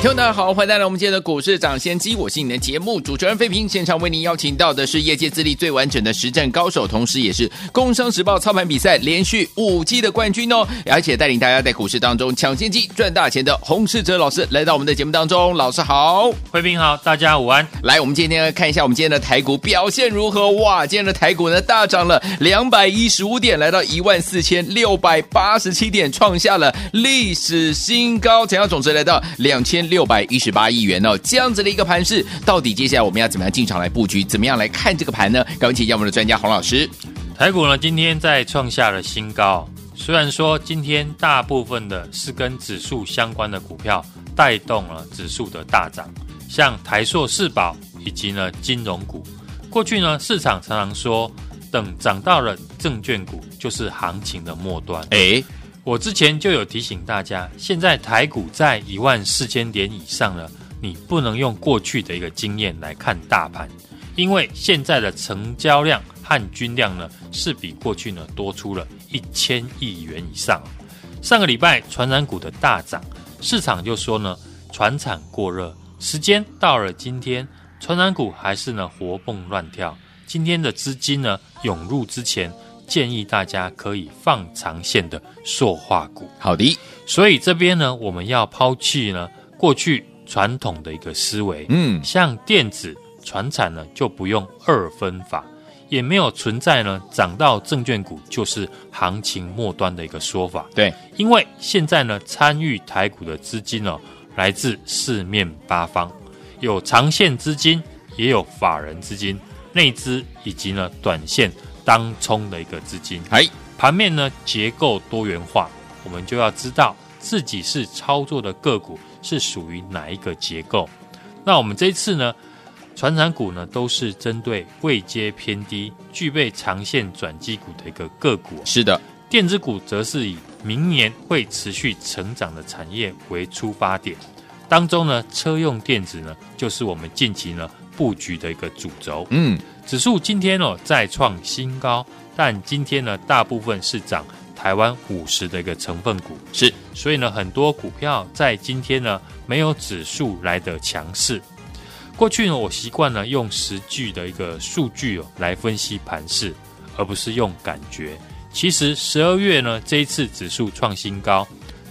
听众大家好，欢迎来到我们今天的股市涨先机，我是你的节目主持人费平。现场为您邀请到的是业界资历最完整的实战高手，同时也是《工商时报》操盘比赛连续五季的冠军哦，而且带领大家在股市当中抢先机赚大钱的洪世哲老师来到我们的节目当中。老师好，费平好，大家午安。来，我们今天来看一下我们今天的台股表现如何？哇，今天的台股呢大涨了两百一十五点，来到一万四千六百八十七点，创下了历史新高，成交总值来到两千。六百一十八亿元哦，这样子的一个盘势，到底接下来我们要怎么样进场来布局？怎么样来看这个盘呢？赶紧请教我们的专家洪老师。台股呢，今天在创下了新高。虽然说今天大部分的是跟指数相关的股票带动了指数的大涨，像台塑、世宝以及呢金融股。过去呢，市场常常说，等涨到了证券股，就是行情的末端。诶我之前就有提醒大家，现在台股在一万四千点以上了，你不能用过去的一个经验来看大盘，因为现在的成交量和均量呢是比过去呢多出了一千亿元以上。上个礼拜传染股的大涨，市场就说呢传产过热，时间到了今天，传染股还是呢活蹦乱跳。今天的资金呢涌入之前。建议大家可以放长线的塑化股。好的，所以这边呢，我们要抛弃呢过去传统的一个思维。嗯，像电子、传产呢就不用二分法，也没有存在呢涨到证券股就是行情末端的一个说法。对，因为现在呢参与台股的资金呢来自四面八方，有长线资金，也有法人资金、内资以及呢短线。当冲的一个资金，哎，盘面呢结构多元化，我们就要知道自己是操作的个股是属于哪一个结构。那我们这一次呢，传产股呢都是针对位阶偏低、具备长线转机股的一个个股。是的，电子股则是以明年会持续成长的产业为出发点，当中呢，车用电子呢就是我们近期呢布局的一个主轴。嗯。指数今天哦再创新高，但今天呢大部分是涨台湾五十的一个成分股，是，所以呢很多股票在今天呢没有指数来的强势。过去呢我习惯呢用实际的一个数据哦来分析盘势，而不是用感觉。其实十二月呢这一次指数创新高，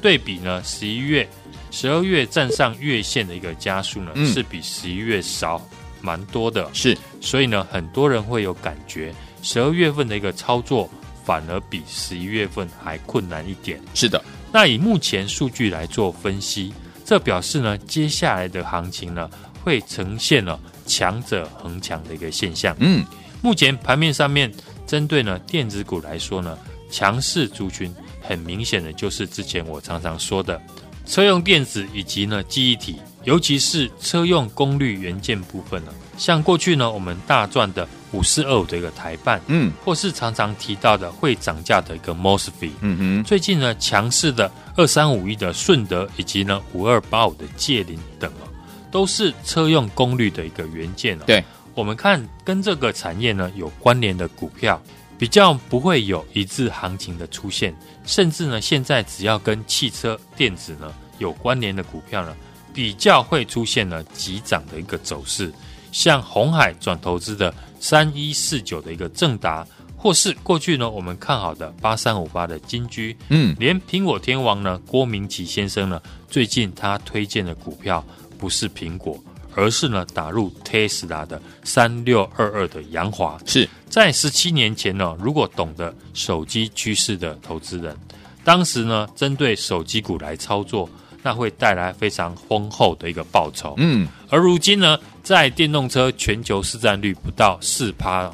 对比呢十一月、十二月站上月线的一个加速呢、嗯、是比十一月少。蛮多的，是，所以呢，很多人会有感觉，十二月份的一个操作反而比十一月份还困难一点。是的，那以目前数据来做分析，这表示呢，接下来的行情呢，会呈现了强者恒强的一个现象。嗯，目前盘面上面，针对呢电子股来说呢，强势族群很明显的就是之前我常常说的车用电子以及呢记忆体。尤其是车用功率元件部分呢，像过去呢，我们大赚的五四二五的一个台半，嗯，或是常常提到的会涨价的一个 MOSFET，嗯哼，最近呢强势的二三五一的顺德，以及呢五二八五的界林等啊，都是车用功率的一个元件哦。对，我们看跟这个产业呢有关联的股票，比较不会有一致行情的出现，甚至呢现在只要跟汽车电子呢有关联的股票呢。比较会出现了急涨的一个走势，像红海转投资的三一四九的一个正达，或是过去呢我们看好的八三五八的金居，嗯，连苹果天王呢郭明奇先生呢最近他推荐的股票不是苹果，而是呢打入 Tesla 的三六二二的扬华，是在十七年前呢，如果懂得手机趋势的投资人，当时呢针对手机股来操作。那会带来非常丰厚的一个报酬。嗯，而如今呢，在电动车全球市占率不到四趴，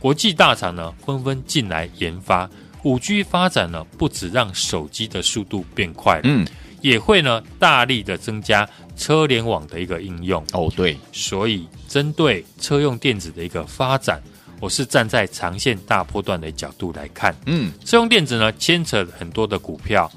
国际大厂呢纷纷进来研发五 G 发展呢，不止让手机的速度变快了，嗯，也会呢大力的增加车联网的一个应用。哦，对，所以针对车用电子的一个发展，我是站在长线大波段的角度来看，嗯，车用电子呢牵扯很多的股票，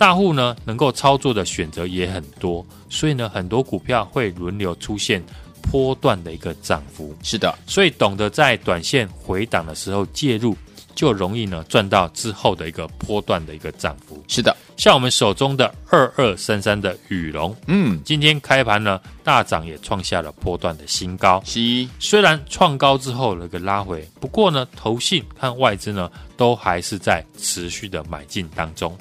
大户呢能够操作的选择也很多，所以呢很多股票会轮流出现波段的一个涨幅。是的，所以懂得在短线回档的时候介入，就容易呢赚到之后的一个波段的一个涨幅。是的，像我们手中的二二三三的羽龙，嗯，今天开盘呢大涨，也创下了波段的新高。是，虽然创高之后有个拉回，不过呢，投信和外资呢都还是在持续的买进当中。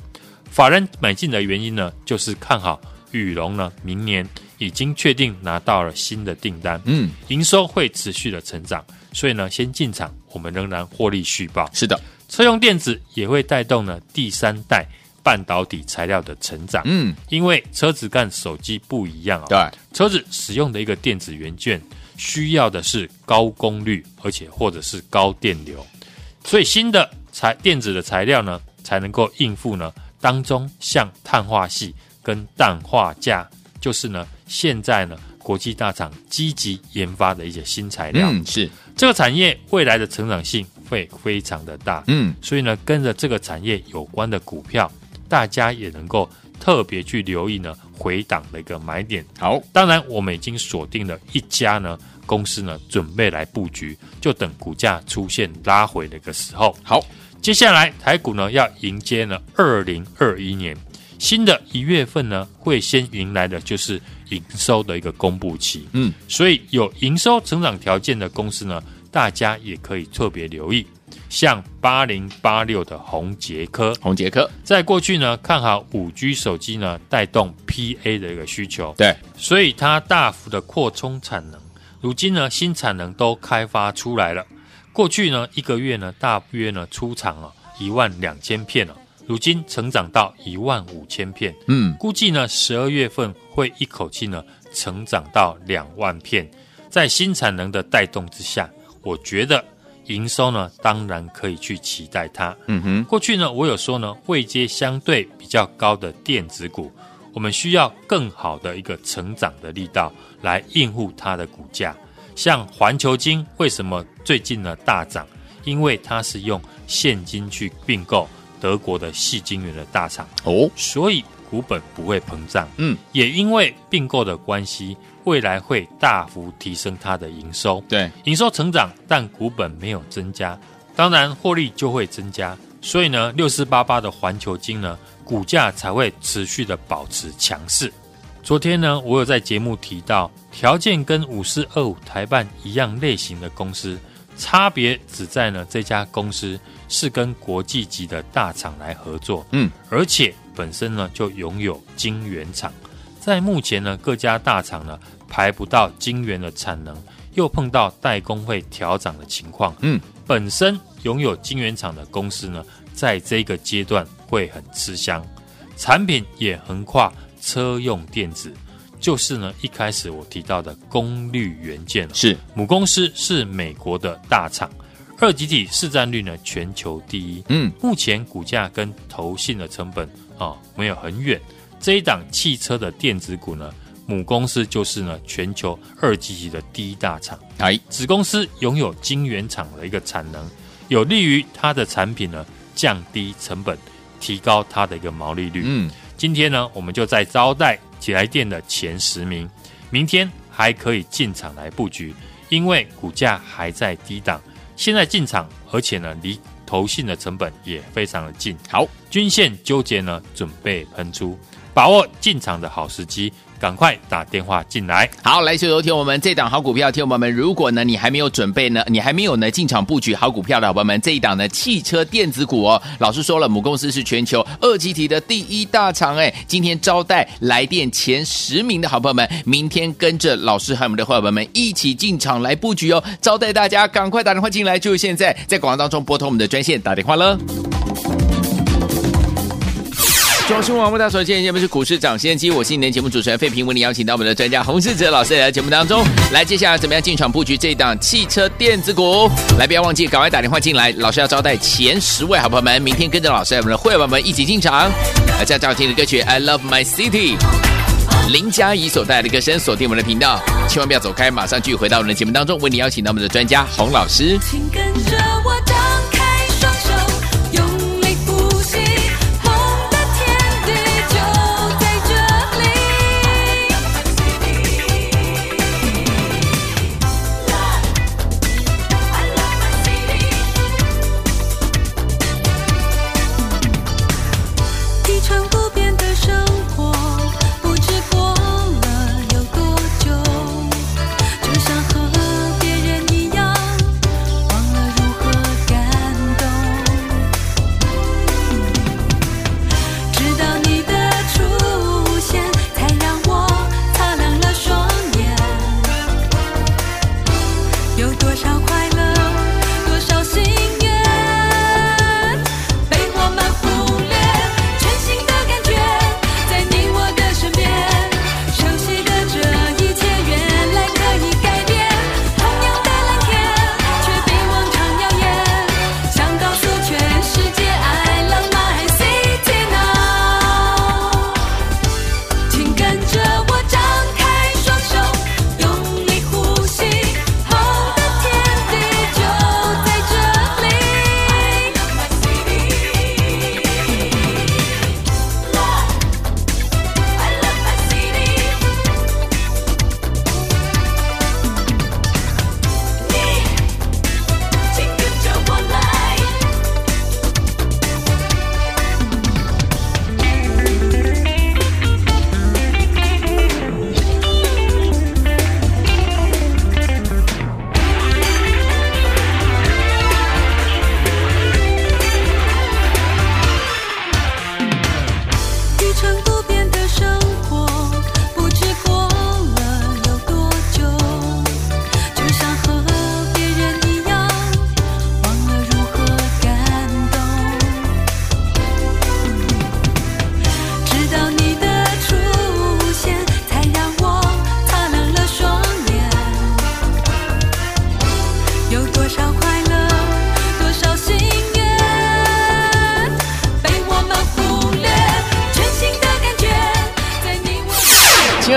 法人买进的原因呢，就是看好宇龙呢明年已经确定拿到了新的订单，嗯，营收会持续的成长，所以呢先进场，我们仍然获利续报。是的，车用电子也会带动呢第三代半导体材料的成长，嗯，因为车子跟手机不一样啊、哦，对，车子使用的一个电子元件需要的是高功率，而且或者是高电流，所以新的材电子的材料呢，才能够应付呢当中像碳化系跟氮化镓，就是呢现在呢国际大厂积极研发的一些新材料，嗯，是，这个产业未来的成长性会非常的大，嗯，所以呢跟着这个产业有关的股票，大家也能够特别去留意呢回档的一个买点。好，当然我们已经锁定了一家呢公司呢准备来布局，就等股价出现拉回的一个时候。好，接下来台股呢要迎接呢二零二一年新的一月份呢，会先迎来的就是营收的一个公布期。嗯，所以有营收成长条件的公司呢，大家也可以特别留意，像八零八六的宏捷科。宏捷科，在过去呢，看好五 G 手机呢带动 PA 的一个需求，对，所以它大幅的扩充产能。如今呢，新产能都开发出来了。过去呢，一个月呢，大约呢出厂啊一万两千片啊，如今成长到一万五千片。嗯，估计呢，十二月份会一口气呢成长到两万片。在新产能的带动之下，我觉得营收呢，当然可以去期待它。嗯哼，过去呢，我有说呢，位阶相对比较高的电子股，我们需要更好的一个成长的力道来应付它的股价。像环球金为什么最近呢大涨？因为它是用现金去并购德国的矽晶圆的大厂哦，所以股本不会膨胀。嗯，也因为并购的关系，未来会大幅提升它的营收。对，营收成长，但股本没有增加，当然获利就会增加。所以呢，六四八八的环球金呢，股价才会持续的保持强势。昨天呢，我有在节目提到，条件跟五四二五台办一样类型的公司，差别只在呢这家公司是跟国际级的大厂来合作，嗯，而且本身呢就拥有晶圆厂，在目前呢各家大厂呢排不到晶圆的产能，又碰到代工会调涨的情况，嗯，本身拥有晶圆厂的公司呢，在这个阶段会很吃香，产品也横跨。车用电子就是呢，一开始我提到的功率元件是母公司是美国的大厂，二级体市占率呢全球第一。嗯，目前股价跟投信的成本啊、哦、没有很远。这一档汽车的电子股呢，母公司就是呢全球二级体的第一大厂，哎，子公司拥有晶圆厂的一个产能，有利于它的产品呢降低成本，提高它的一个毛利率。嗯。今天呢，我们就在招待起来电的前十名，明天还可以进场来布局，因为股价还在低档，现在进场，而且呢，离投信的成本也非常的近。好，均线纠结呢，准备喷出，把握进场的好时机。赶快打电话进来。好，来，所有听我们这档好股票，听众朋友们，如果呢你还没有准备呢，你还没有呢进场布局好股票的好朋友们，这一档呢汽车电子股哦，老师说了，母公司是全球二级体的第一大厂哎，今天招待来电前十名的好朋友们，明天跟着老师和我们的伙伴们一起进场来布局哦，招待大家赶快打电话进来，就是现在在广告当中拨通我们的专线打电话了。中央新闻网为大家所见，节目是股市涨先机，我是你的节目主持人费平，为你邀请到我们的专家洪世哲老师来到节目当中，来接下来怎么样进场布局这一档汽车电子股？来，不要忘记赶快打电话进来，老师要招待前十位好朋友们，明天跟着老师，我们的会员们一起进场。来，这样听的歌曲《I Love My City》。林佳怡所带来的歌声，锁定我们的频道，千万不要走开，马上继续回到我们的节目当中，为你邀请到我们的专家洪老师。请跟着我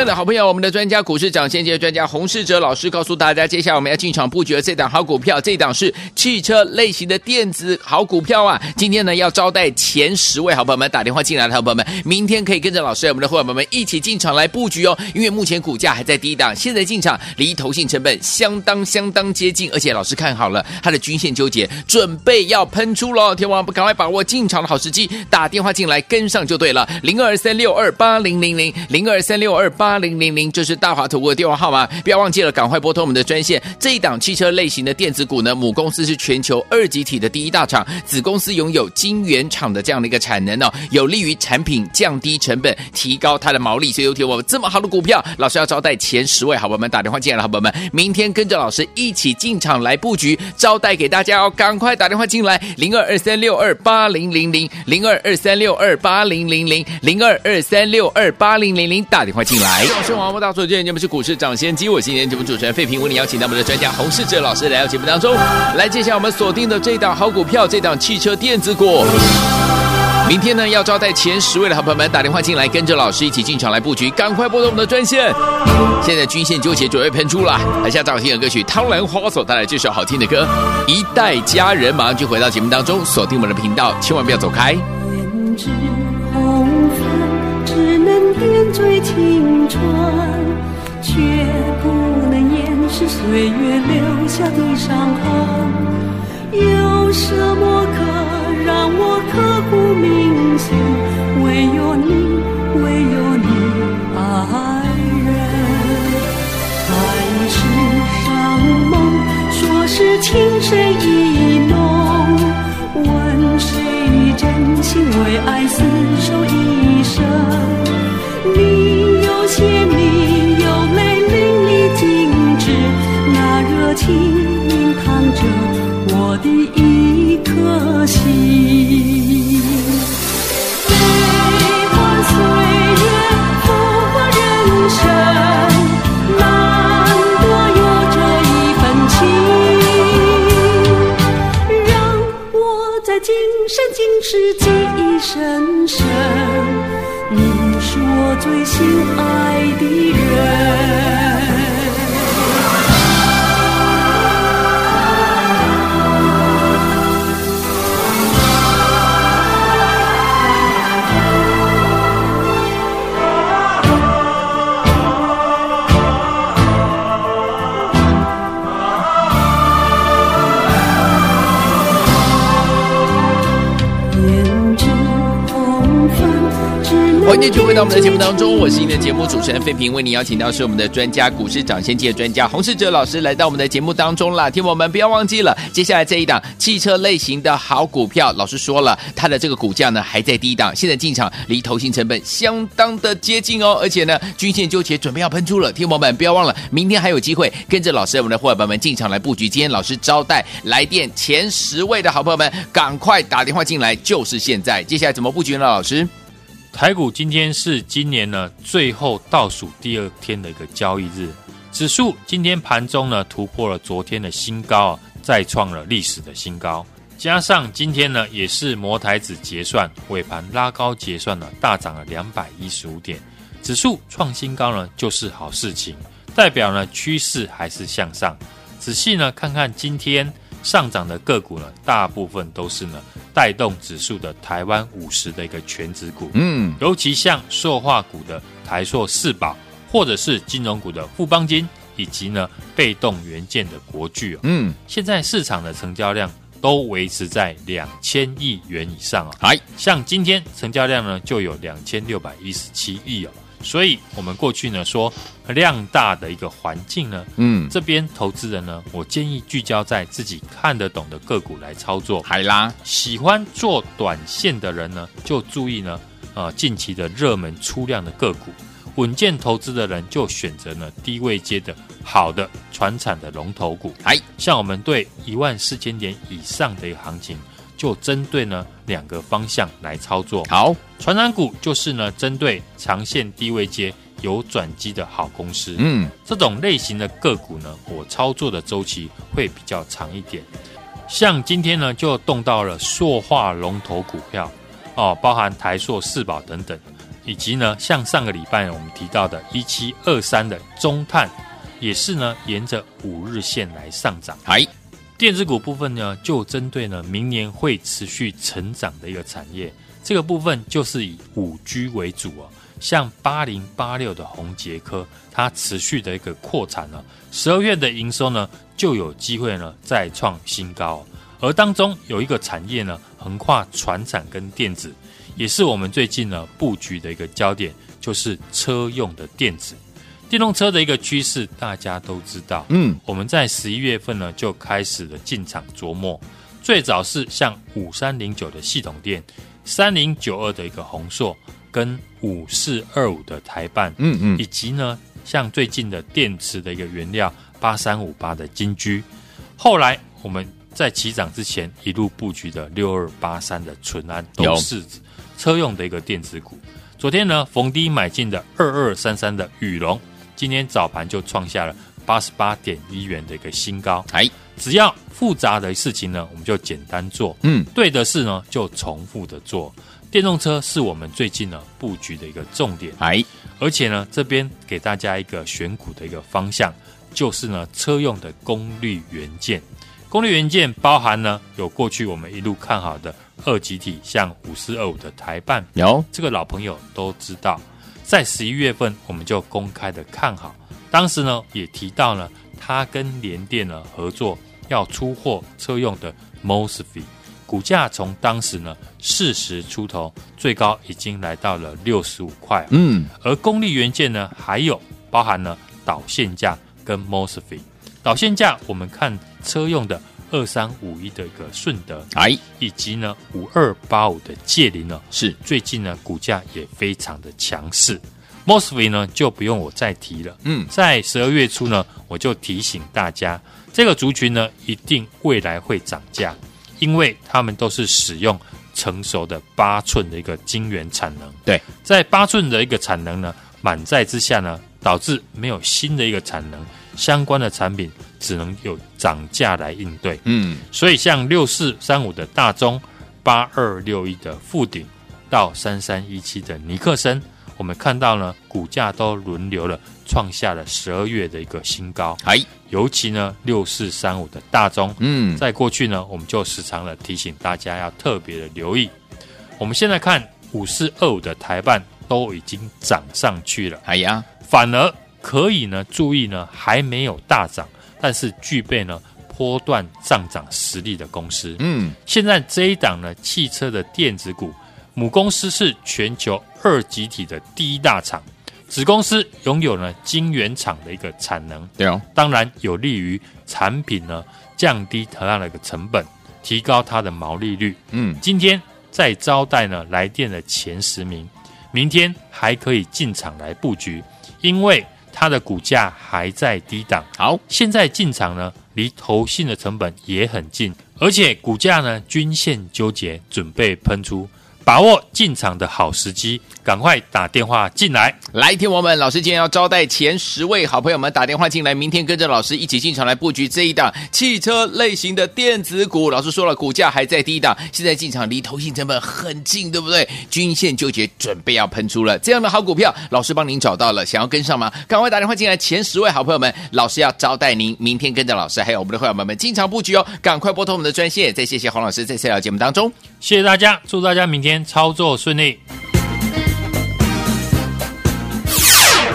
的好朋友，我们的专家股市长先机专家洪世哲老师告诉大家，接下来我们要进场布局的这档好股票，这档是汽车类型的电子好股票啊！今天呢要招待前十位好朋友们打电话进来的好朋友们，明天可以跟着老师我们的伙伴们一起进场来布局哦。因为目前股价还在低档，现在进场离投信成本相当相当接近，而且老师看好了它的均线纠结，准备要喷出喽！天王赶快把握进场的好时机，打电话进来跟上就对了，零二三六二八零零零零二三六二八零零零，这是大华投顾的电话号码，不要忘记了，赶快拨通我们的专线。这一档汽车类型的电子股呢，母公司是全球二级体的第一大厂，子公司拥有晶圆厂的这样的一个产能哦，有利于产品降低成本，提高它的毛利。所以有听我们这么好的股票，老师要招待前十位好朋友们打电话进来了好朋友们，明天跟着老师一起进场来布局，招待给大家哦，赶快打电话进来，零二二三六二八零零零零二二三六二八零零零零二二三六二八零零零打电话进来。我是王博大所见，节目是股市掌先机，我今天节目主持人费平，为你邀请到我们的专家洪世哲老师来到节目当中，来接下我们锁定的这档好股票，这档汽车电子股。明天呢，要招待前十位的好朋友们打电话进来，跟着老师一起进场来布局，赶快拨通我们的专线。现在均线纠结准备喷出了，来下张好听的歌曲，汤兰花所带来这首好听的歌《一代佳人》，马上就回到节目当中，锁定我们的频道，千万不要走开。只能点缀青春，却不能掩饰岁月留下的伤痕。有什么可让我刻骨铭心？唯有你，唯有最心爱的人。欢迎继续回到我们的节目当中，我是您的节目主持人费平，为您邀请到是我们的专家股市涨先机的专家洪世哲老师来到我们的节目当中了。听我们不要忘记了，接下来这一档汽车类型的好股票，老师说了，它的这个股价呢还在低档，现在进场离投行成本相当的接近哦，而且呢均线纠结准备要喷出了。听我们不要忘了，明天还有机会跟着老师我们的伙伴们进场来布局。今天老师招待来电前十位的好朋友们，赶快打电话进来，就是现在。接下来怎么布局呢？老师？台股今天是今年呢最后倒数第二天的一个交易日，指数今天盘中呢突破了昨天的新高啊，再创了历史的新高。加上今天呢也是摩台指结算尾盘拉高结算呢大涨了两百一十五点，指数创新高呢就是好事情，代表呢趋势还是向上。仔细呢看看今天上涨的个股呢，大部分都是呢。带动指数的台湾五十的一个全指股，嗯，尤其像塑化股的台塑四宝，或者是金融股的富邦金，以及呢被动元件的国巨哦，嗯，现在市场的成交量都维持在两千亿元以上啊，哎，像今天成交量呢就有两千六百一十七亿哦。所以，我们过去呢说量大的一个环境呢，嗯，这边投资人呢，我建议聚焦在自己看得懂的个股来操作。海拉喜欢做短线的人呢，就注意呢，呃，近期的热门出量的个股。稳健投资的人就选择呢低位接的好的传产的龙头股。哎，像我们对一万四千点以上的一个行情。就针对呢两个方向来操作。好，传染股就是呢针对长线低位接有转机的好公司。嗯，这种类型的个股呢，我操作的周期会比较长一点。像今天呢，就动到了塑化龙头股票哦，包含台塑、四宝等等，以及呢像上个礼拜我们提到的一七二三的中碳，也是呢沿着五日线来上涨。电子股部分呢，就针对呢明年会持续成长的一个产业，这个部分就是以五 G 为主哦。像八零八六的宏捷科，它持续的一个扩产呢，十二月的营收呢就有机会呢再创新高。而当中有一个产业呢，横跨传产跟电子，也是我们最近呢布局的一个焦点，就是车用的电子。电动车的一个趋势，大家都知道。嗯，我们在十一月份呢就开始了进场琢磨。最早是像五三零九的系统电，三零九二的一个宏硕，跟五四二五的台办，嗯嗯，以及呢像最近的电池的一个原料八三五八的金居。后来我们在起涨之前一路布局的六二八三的淳安，都是车用的一个电子股。昨天呢逢低买进的二二三三的宇隆。今天早盘就创下了八十八点一元的一个新高。哎，只要复杂的事情呢，我们就简单做。嗯，对的事呢，就重复的做。电动车是我们最近呢布局的一个重点。哎，而且呢，这边给大家一个选股的一个方向，就是呢车用的功率元件。功率元件包含呢有过去我们一路看好的二极体，像五四二五的台办，有这个老朋友都知道。在十一月份，我们就公开的看好，当时呢也提到了他跟联电呢合作要出货车用的 MOSFET，股价从当时呢四十出头，最高已经来到了六十五块。嗯，而功率元件呢，还有包含了导线架跟 MOSFET，导线架我们看车用的。二三五一的一个顺德，哎，以及呢五二八五的界林呢，是最近呢股价也非常的强势。MOSFET 呢就不用我再提了，嗯，在十二月初呢我就提醒大家，这个族群呢一定未来会涨价，因为他们都是使用成熟的八寸的一个晶圆产能。对，在八寸的一个产能呢满载之下呢，导致没有新的一个产能，相关的产品。只能有涨价来应对，嗯，所以像六四三五的大中八二六一的富鼎到三三一七的尼克森，我们看到呢，股价都轮流了创下了十二月的一个新高。哎，尤其呢，六四三五的大中，嗯，在过去呢，我们就时常的提醒大家要特别的留意。我们现在看五四二五的台办都已经涨上去了，哎呀，反而可以呢注意呢还没有大涨，但是具备呢波段上涨实力的公司。嗯，现在这一档呢汽车的电子股，母公司是全球二极体的第一大厂，子公司拥有呢晶圆厂的一个产能，对哦，当然有利于产品呢降低同样的一个成本，提高它的毛利率。嗯，今天。在招待呢来电的前十名，明天还可以进场来布局，因为它的股价还在低档。好，现在进场呢，离投信的成本也很近，而且股价呢均线纠结，准备喷出。把握进场的好时机，赶快打电话进来。来，听我们，老师今天要招待前十位好朋友们打电话进来，明天跟着老师一起进场来布局这一档汽车类型的电子股。老师说了，股价还在低档，现在进场离投信成本很近，对不对？均线纠结，准备要喷出了，这样的好股票，老师帮您找到了，想要跟上吗？赶快打电话进来，前十位好朋友们，老师要招待您，明天跟着老师还有我们的会员们们进场布局哦，赶快拨通我们的专线。再谢谢黄老师在这条节目当中，谢谢大家，祝大家明天。操作顺利。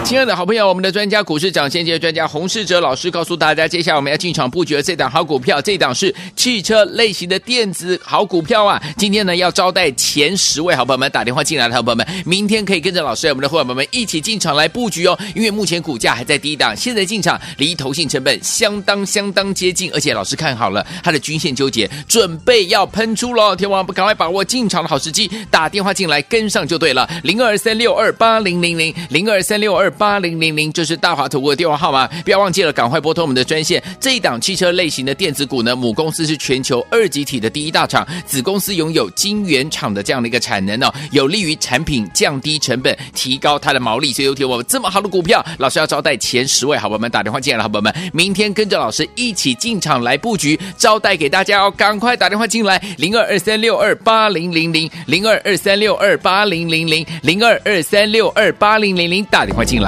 亲爱的好朋友，我们的专家股市长先机专家洪世哲老师告诉大家，接下来我们要进场布局的这档好股票，这档是汽车类型的电子好股票啊！今天呢要招待前十位好朋友们打电话进来的好朋友们，明天可以跟着老师我们的伙伴们一起进场来布局哦。因为目前股价还在低档，现在进场离投信成本相当相当接近，而且老师看好了它的均线纠结，准备要喷出喽！天王不赶快把握进场的好时机，打电话进来跟上就对了，零二三六二八零零零零二三六二。八零零零，就是大华投顾的电话号码，不要忘记了，赶快拨通我们的专线。这一档汽车类型的电子股呢，母公司是全球二级体的第一大厂，子公司拥有晶圆厂的这样的一个产能哦，有利于产品降低成本，提高它的毛利。所以有听我们这么好的股票，老师要招待前十位好朋友们打电话进来了，好朋友们，明天跟着老师一起进场来布局，招待给大家哦，赶快打电话进来，零二二三六二八零零零零二二三六二八零零零零二二三六二八零零零，打电话进来。